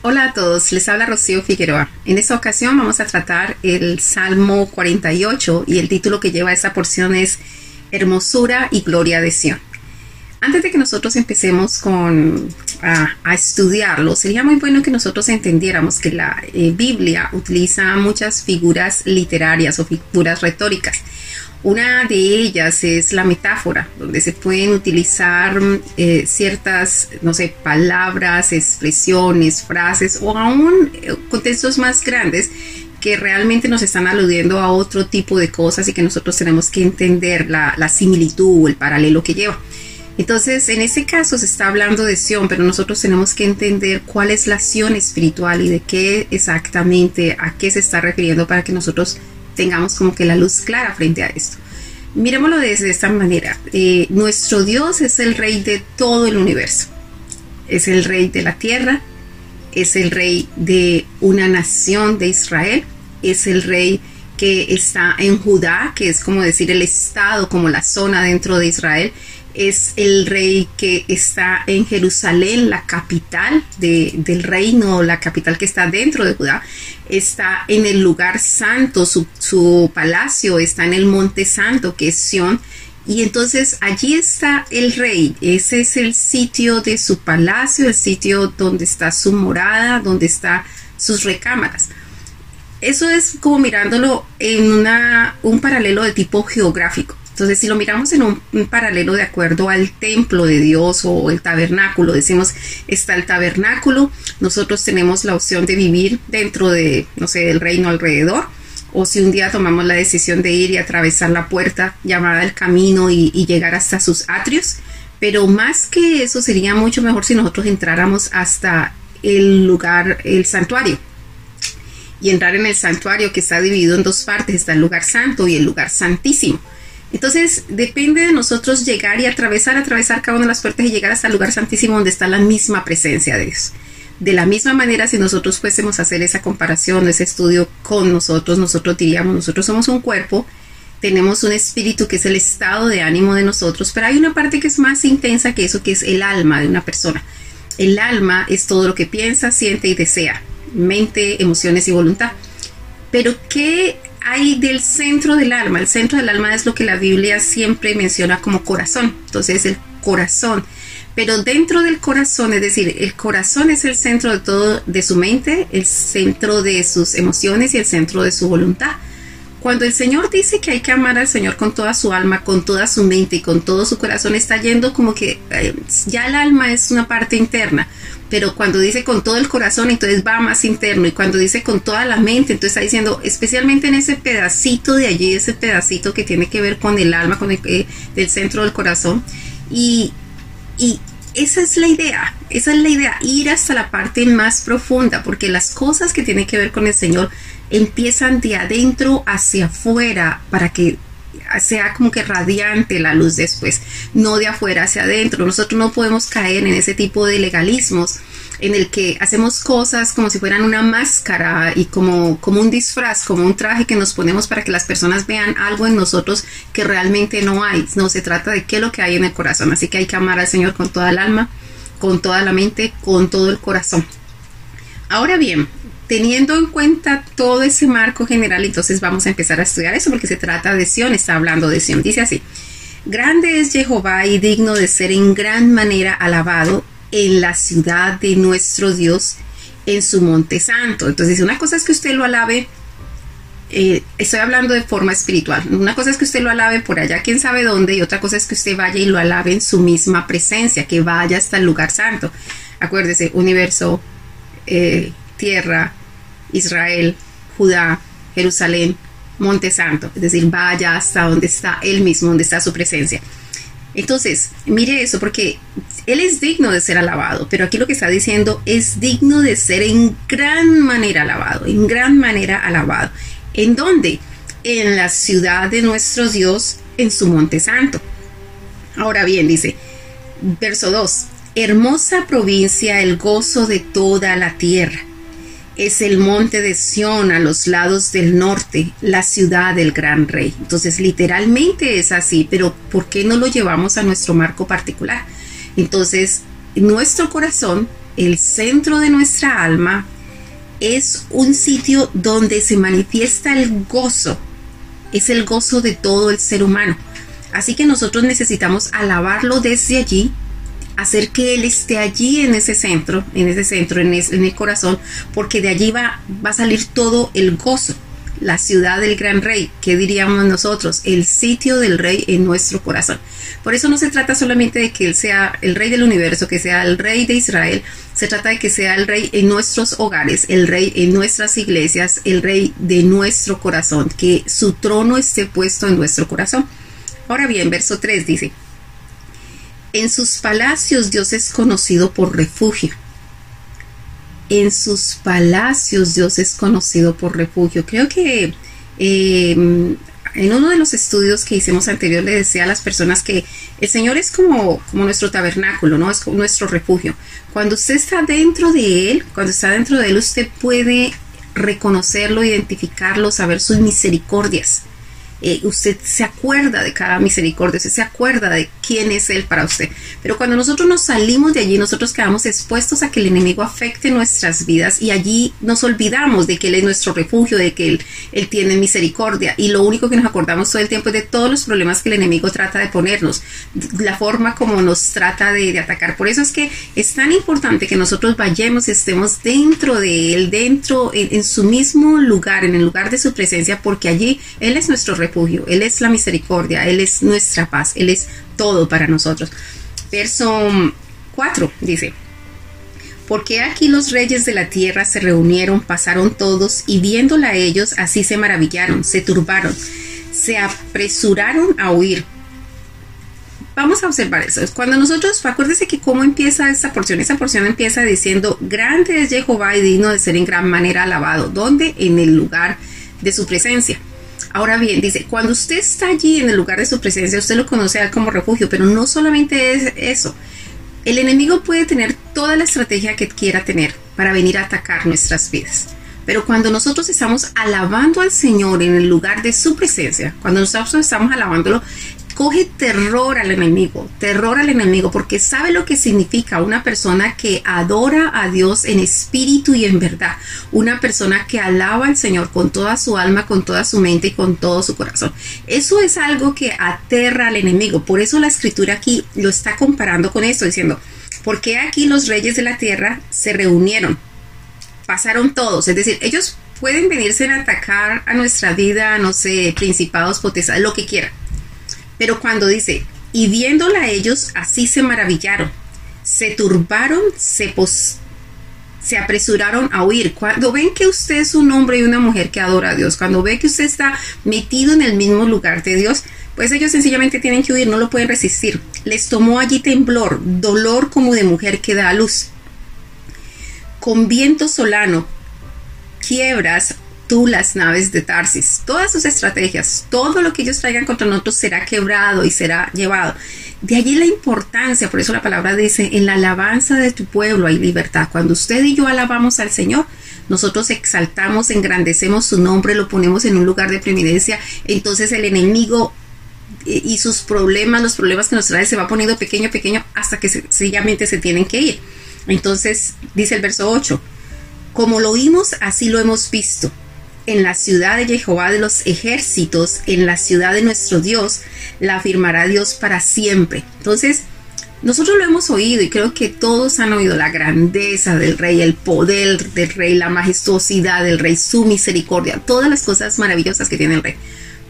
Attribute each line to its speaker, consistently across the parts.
Speaker 1: Hola a todos, les habla Rocío Figueroa. En esta ocasión vamos a tratar el Salmo 48 y el título que lleva esa porción es Hermosura y Gloria de Sion. Antes de que nosotros empecemos con a, estudiarlo, sería muy bueno que nosotros entendiéramos que la eh, Biblia utiliza muchas figuras literarias o figuras retóricas. Una de ellas es la metáfora, donde se pueden utilizar eh, ciertas, no sé, palabras, expresiones, frases o aún eh, contextos más grandes que realmente nos están aludiendo a otro tipo de cosas y que nosotros tenemos que entender la, similitud o el paralelo que lleva. Entonces, en ese caso se está hablando de Sion, pero nosotros tenemos que entender cuál es la Sion espiritual y de qué exactamente, a qué se está refiriendo para que nosotros tengamos como que la luz clara frente a esto. Miremoslo desde esta manera. Eh, nuestro Dios es el rey de todo el universo. Es el rey de la tierra, es el rey de una nación de Israel, es el rey que está en Judá, que es como decir el estado, como la zona dentro de Israel, es el rey que está en Jerusalén, la capital del reino, la capital que está dentro de Judá, está en el lugar santo, su, palacio está en el monte santo que es Sión, y entonces allí está el rey, ese es el sitio de su palacio, el sitio donde está su morada, donde están sus recámaras. Eso es como mirándolo en una, un paralelo de tipo geográfico. Entonces, si lo miramos en un, paralelo de acuerdo al templo de Dios o el tabernáculo, decimos, está el tabernáculo, nosotros tenemos la opción de vivir dentro de, no sé, del reino alrededor, o si un día tomamos la decisión de ir y atravesar la puerta llamada el camino y, y llegar hasta sus atrios, pero más que eso sería mucho mejor si nosotros entráramos hasta el lugar, el santuario, y entrar en el santuario que está dividido en dos partes, está el lugar santo y el lugar santísimo. Entonces, depende de nosotros llegar y atravesar, atravesar cada una de las puertas y llegar hasta el lugar santísimo donde está la misma presencia de Dios. De la misma manera, si nosotros fuésemos a hacer esa comparación, ese estudio con nosotros, nosotros diríamos, nosotros somos un cuerpo, tenemos un espíritu que es el estado de ánimo de nosotros, pero hay una parte que es más intensa que eso, que es el alma de una persona. El alma es todo lo que piensa, siente y desea, mente, emociones y voluntad. Pero ¿qué hay del centro del alma. El centro del alma es lo que la Biblia siempre menciona como corazón. Entonces, el corazón. Pero dentro del corazón, es decir, el corazón es el centro de todo, de su mente, el centro de sus emociones y el centro de su voluntad. Cuando el Señor dice que hay que amar al Señor con toda su alma, con toda su mente y con todo su corazón, está yendo como que eh, ya el alma es una parte interna pero cuando dice con todo el corazón, entonces va más interno, y cuando dice con toda la mente, entonces está diciendo, especialmente en ese pedacito de allí, ese pedacito que tiene que ver con el alma, con el eh, del centro del corazón, y, y esa es la idea, esa es la idea, ir hasta la parte más profunda, porque las cosas que tienen que ver con el Señor empiezan de adentro hacia afuera para que sea como que radiante la luz después, no de afuera hacia adentro. Nosotros no podemos caer en ese tipo de legalismos en el que hacemos cosas como si fueran una máscara y como, como un disfraz, como un traje que nos ponemos para que las personas vean algo en nosotros que realmente no hay. No se trata de qué es lo que hay en el corazón. Así que hay que amar al Señor con toda el alma, con toda la mente, con todo el corazón. Ahora bien, teniendo en cuenta todo ese marco general, entonces vamos a empezar a estudiar eso porque se trata de Sion, está hablando de Sion. Dice así, grande es Jehová y digno de ser en gran manera alabado en la ciudad de nuestro Dios, en su monte santo. Entonces, una cosa es que usted lo alabe, eh, estoy hablando de forma espiritual, una cosa es que usted lo alabe por allá, quién sabe dónde, y otra cosa es que usted vaya y lo alabe en su misma presencia, que vaya hasta el lugar santo. Acuérdese, universo, eh, tierra, Israel, Judá, Jerusalén, Monte Santo, es decir, vaya hasta donde está Él mismo, donde está su presencia. Entonces, mire eso, porque Él es digno de ser alabado, pero aquí lo que está diciendo es digno de ser en gran manera alabado, en gran manera alabado. ¿En dónde? En la ciudad de nuestro Dios, en su monte santo. Ahora bien, dice, verso 2, hermosa provincia, el gozo de toda la tierra es el monte de Sión a los lados del norte, la ciudad del gran rey. Entonces, literalmente es así, pero ¿por qué no lo llevamos a nuestro marco particular? Entonces, nuestro corazón el centro de nuestra alma, es un sitio donde se manifiesta el gozo, es el gozo de todo el ser humano. Así que nosotros necesitamos alabarlo desde allí, hacer que Él esté allí en ese centro, en ese centro, en, el corazón, porque de allí va, va a salir todo el gozo la ciudad del gran rey, ¿qué diríamos nosotros? El sitio del rey en nuestro corazón. Por eso no se trata solamente de que Él sea el rey del universo, que sea el rey de Israel, se trata de que sea el rey en nuestros hogares, el rey en nuestras iglesias, el rey de nuestro corazón, que su trono esté puesto en nuestro corazón. Ahora bien, verso 3 dice, en sus palacios Dios es conocido por refugio en sus palacios Dios es conocido por refugio. Creo que em, en uno de los estudios que hicimos anterior le decía a las personas que el Señor es como, como nuestro tabernáculo, ¿no? Es nuestro refugio. Cuando usted está dentro de Él, cuando está dentro de Él, usted puede reconocerlo, identificarlo, saber sus misericordias. Eh, usted se acuerda de cada misericordia, usted se acuerda de quién es Él para usted. Pero cuando nosotros nos salimos de allí, nosotros quedamos expuestos a que el enemigo afecte nuestras vidas y allí nos olvidamos de que Él es nuestro refugio, de que Él, él tiene misericordia y lo único que nos acordamos todo el tiempo es de todos los problemas que el enemigo trata de ponernos, la forma como nos trata de, atacar. Por eso es que es tan importante que nosotros vayamos y estemos dentro de Él, dentro, en, en su mismo lugar, en el lugar de su presencia, porque allí Él es nuestro refugio él es la misericordia, Él es nuestra paz, Él es todo para nosotros. Verso 4 dice, porque aquí los reyes de la tierra se reunieron, pasaron todos, y viéndola ellos, así se maravillaron, se turbaron, se apresuraron a huir. Vamos a observar eso. Cuando nosotros, acuérdese que cómo empieza esta porción. Esa porción empieza diciendo, grande es Jehová y digno de ser en gran manera alabado. ¿Dónde? En el lugar de su presencia. Ahora bien, dice, cuando usted está allí en el lugar de su presencia, usted lo conoce como refugio, pero no solamente es eso. El enemigo puede tener toda la estrategia que quiera tener para venir a atacar nuestras vidas. Pero cuando nosotros estamos alabando al Señor en el lugar de su presencia, cuando nosotros estamos alabándolo, coge terror al enemigo, terror al enemigo, porque sabe lo que significa una persona que adora a Dios en espíritu y en verdad, una persona que alaba al Señor con toda su alma, con toda su mente y con todo su corazón. Eso es algo que aterra al enemigo, por eso la escritura aquí lo está comparando con esto, diciendo, ¿por qué aquí los reyes de la tierra se reunieron? Pasaron todos, es decir, ellos pueden venirse a atacar a nuestra vida, no sé, principados, potestades, lo que quieran pero cuando dice, y viéndola ellos, así se maravillaron, se turbaron, se, se apresuraron a huir. Cuando ven que usted es un hombre y una mujer que adora a Dios, cuando ve que usted está metido en el mismo lugar de Dios, pues ellos sencillamente tienen que huir, no lo pueden resistir. Les tomó allí temblor, dolor como de mujer que da a luz. Con viento solano, quiebras, tú las naves de Tarsis. Todas sus estrategias, todo lo que ellos traigan contra nosotros será quebrado y será llevado. De allí la importancia, por eso la palabra dice, en la alabanza de tu pueblo hay libertad. Cuando usted y yo alabamos al Señor, nosotros exaltamos, engrandecemos su nombre, lo ponemos en un lugar de preeminencia, entonces el enemigo y sus problemas, los problemas que nos trae, se va poniendo pequeño, pequeño, hasta que sencillamente se tienen que ir. Entonces, dice el verso 8, como lo oímos, así lo hemos visto en la ciudad de Jehová de los ejércitos, en la ciudad de nuestro Dios, la afirmará Dios para siempre. Entonces, nosotros lo hemos oído y creo que todos han oído la grandeza del rey, el poder del rey, la majestuosidad del rey, su misericordia, todas las cosas maravillosas que tiene el rey.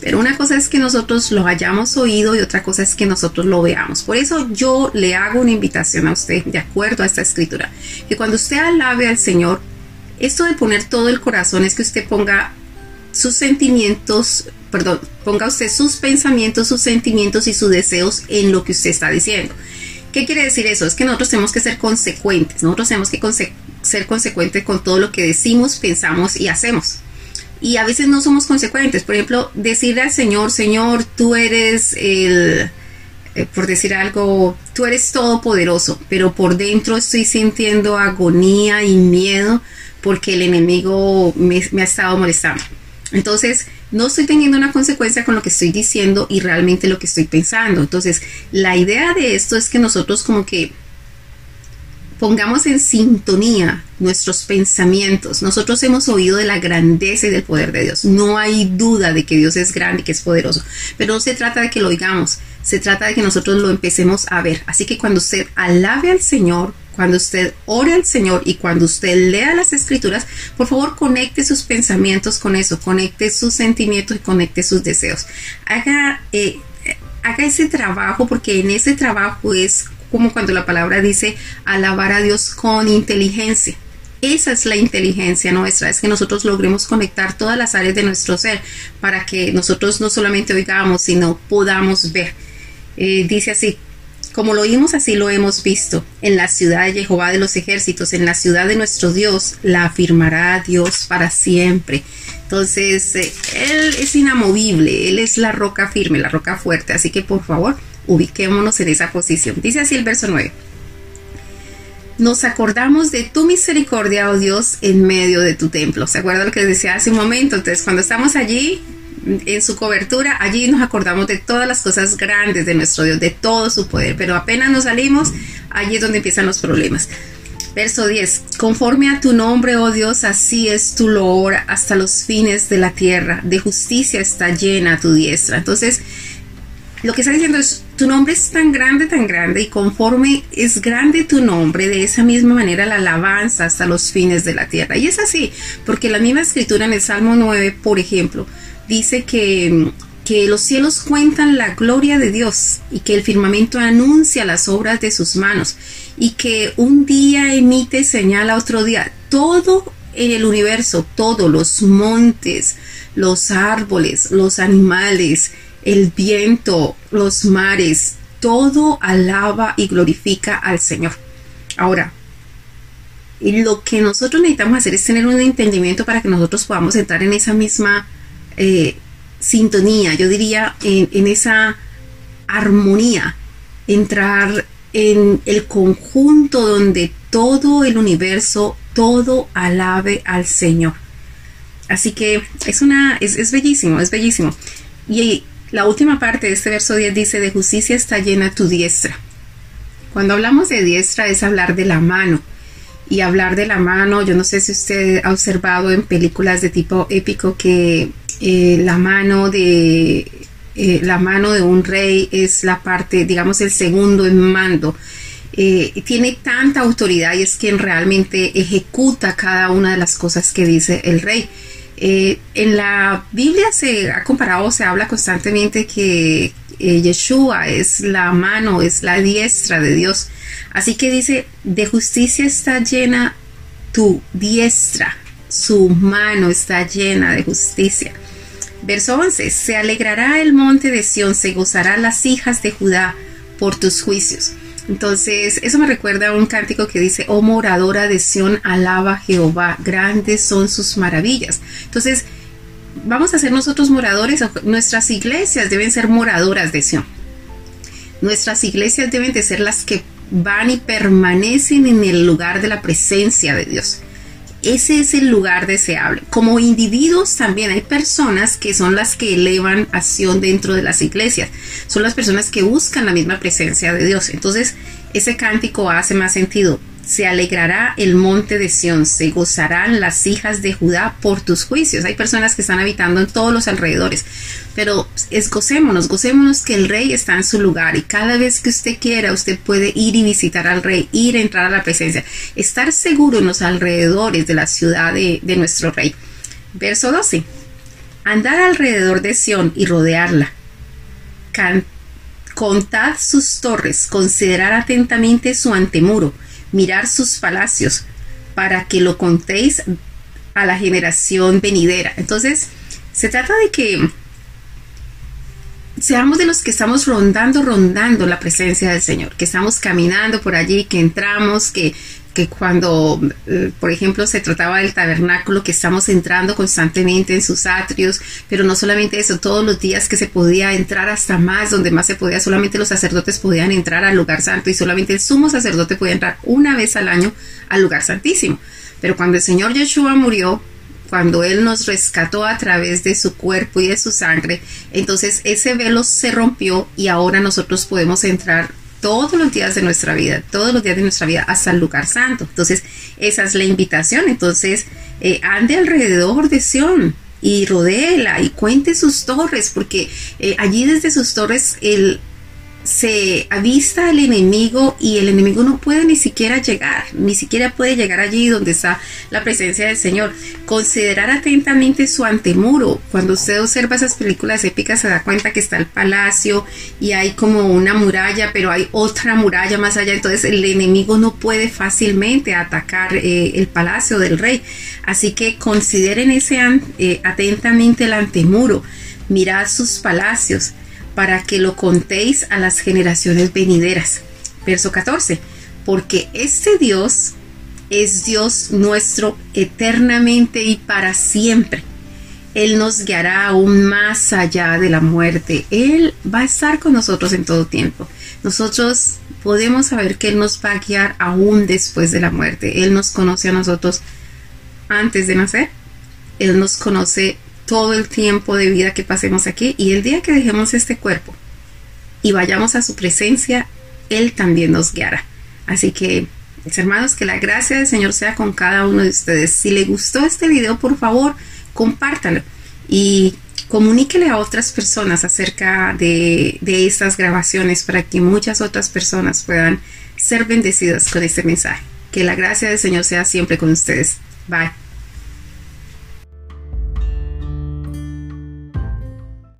Speaker 1: Pero una cosa es que nosotros lo hayamos oído y otra cosa es que nosotros lo veamos. Por eso yo le hago una invitación a usted, de acuerdo a esta escritura, que cuando usted alabe al Señor, esto de poner todo el corazón es que usted ponga sus sentimientos, perdón, ponga usted sus pensamientos, sus sentimientos y sus deseos en lo que usted está diciendo. ¿Qué quiere decir eso? Es que nosotros tenemos que ser consecuentes, nosotros tenemos que ser consecuentes con todo lo que decimos, pensamos y hacemos. Y a veces no somos consecuentes. Por ejemplo, decirle al Señor, Señor, tú eres el, eh, por decir algo, tú eres todopoderoso, pero por dentro estoy sintiendo agonía y miedo porque el enemigo me, ha estado molestando. Entonces, no estoy teniendo una consecuencia con lo que estoy diciendo y realmente lo que estoy pensando. Entonces, la idea de esto es que nosotros como que pongamos en sintonía nuestros pensamientos. Nosotros hemos oído de la grandeza y del poder de Dios. No hay duda de que Dios es grande y que es poderoso. Pero no se trata de que lo oigamos, se trata de que nosotros lo empecemos a ver. Así que cuando usted alabe al Señor, cuando usted ore al Señor y cuando usted lea las escrituras, por favor conecte sus pensamientos con eso, conecte sus sentimientos y conecte sus deseos. Haga, eh, haga ese trabajo porque en ese trabajo es como cuando la palabra dice alabar a Dios con inteligencia. Esa es la inteligencia nuestra, es que nosotros logremos conectar todas las áreas de nuestro ser para que nosotros no solamente oigamos, sino podamos ver. Eh, dice así, como lo oímos así lo hemos visto, en la ciudad de Jehová de los ejércitos, en la ciudad de nuestro Dios, la afirmará Dios para siempre. Entonces, eh, Él es inamovible, Él es la roca firme, la roca fuerte, así que por favor, ubiquémonos en esa posición. Dice así el verso 9. Nos acordamos de tu misericordia, oh Dios, en medio de tu templo. ¿Se acuerda lo que decía hace un momento? Entonces, cuando estamos allí, en su cobertura, allí nos acordamos de todas las cosas grandes de nuestro Dios, de todo su poder. Pero apenas nos salimos, allí es donde empiezan los problemas. Verso 10. Conforme a tu nombre, oh Dios, así es tu loor hasta los fines de la tierra. De justicia está llena tu diestra. Entonces, lo que está diciendo es, tu nombre es tan grande, tan grande, y conforme es grande tu nombre, de esa misma manera la alabanza hasta los fines de la tierra. Y es así, porque la misma escritura en el Salmo 9, por ejemplo, dice que, que los cielos cuentan la gloria de Dios y que el firmamento anuncia las obras de sus manos y que un día emite señal a otro día. Todo en el universo, todos los montes, los árboles, los animales, el viento, los mares, todo alaba y glorifica al Señor. Ahora, lo que nosotros necesitamos hacer es tener un entendimiento para que nosotros podamos entrar en esa misma eh, sintonía, yo diría en, esa armonía, entrar en el conjunto donde todo el universo, todo alabe al Señor. Así que es una, es, es bellísimo, es bellísimo. Y la última parte de este verso 10 dice, de justicia está llena tu diestra. Cuando hablamos de diestra es hablar de la mano. Y hablar de la mano, yo no sé si usted ha observado en películas de tipo épico que eh, la mano de eh, la mano de un rey es la parte, digamos, el segundo en mando. Eh, tiene tanta autoridad y es quien realmente ejecuta cada una de las cosas que dice el rey. Eh, en la Biblia se ha comparado, se habla constantemente que eh, Yeshua es la mano, es la diestra de Dios. Así que dice, de justicia está llena tu diestra, su mano está llena de justicia. Verso 11, se alegrará el monte de Sión, se gozará las hijas de Judá por tus juicios. Entonces, eso me recuerda a un cántico que dice, oh moradora de Sión, alaba Jehová, grandes son sus maravillas. Entonces, vamos a ser nosotros moradores, nuestras iglesias deben ser moradoras de Sión. Nuestras iglesias deben de ser las que van y permanecen en el lugar de la presencia de Dios ese es el lugar deseable. Como individuos también hay personas que son las que elevan acción dentro de las iglesias. Son las personas que buscan la misma presencia de Dios. Entonces, ese cántico hace más sentido se alegrará el monte de Sión, se gozarán las hijas de Judá por tus juicios. Hay personas que están habitando en todos los alrededores, pero es gocémonos, gocémonos que el rey está en su lugar y cada vez que usted quiera, usted puede ir y visitar al rey, ir a entrar a la presencia, estar seguro en los alrededores de la ciudad de, nuestro rey. Verso 12. Andar alrededor de Sión y rodearla. contad sus torres, considerar atentamente su antemuro mirar sus palacios para que lo contéis a la generación venidera. Entonces, se trata de que seamos de los que estamos rondando, rondando la presencia del Señor, que estamos caminando por allí, que entramos, que que cuando, eh, por ejemplo, se trataba del tabernáculo, que estamos entrando constantemente en sus atrios, pero no solamente eso, todos los días que se podía entrar hasta más, donde más se podía, solamente los sacerdotes podían entrar al lugar santo y solamente el sumo sacerdote podía entrar una vez al año al lugar santísimo. Pero cuando el Señor Yeshua murió, cuando Él nos rescató a través de su cuerpo y de su sangre, entonces ese velo se rompió y ahora nosotros podemos entrar todos los días de nuestra vida, todos los días de nuestra vida hasta el lugar santo. Entonces, esa es la invitación. Entonces, eh, ande alrededor de Sion y rodéela y cuente sus torres, porque eh, allí desde sus torres el se avista al enemigo y el enemigo no puede ni siquiera llegar, ni siquiera puede llegar allí donde está la presencia del Señor. Considerar atentamente su antemuro. Cuando usted observa esas películas épicas se da cuenta que está el palacio y hay como una muralla, pero hay otra muralla más allá. Entonces el enemigo no puede fácilmente atacar eh, el palacio del rey. Así que consideren ese eh, atentamente el antemuro. Mirad sus palacios para que lo contéis a las generaciones venideras. Verso 14. Porque este Dios es Dios nuestro eternamente y para siempre. Él nos guiará aún más allá de la muerte. Él va a estar con nosotros en todo tiempo. Nosotros podemos saber que Él nos va a guiar aún después de la muerte. Él nos conoce a nosotros antes de nacer. Él nos conoce todo el tiempo de vida que pasemos aquí y el día que dejemos este cuerpo y vayamos a su presencia, Él también nos guiará. Así que, mis hermanos, que la gracia del Señor sea con cada uno de ustedes. Si le gustó este video, por favor, compártalo y comuníquele a otras personas acerca de, de estas grabaciones para que muchas otras personas puedan ser bendecidas con este mensaje. Que la gracia del Señor sea siempre con ustedes. Bye.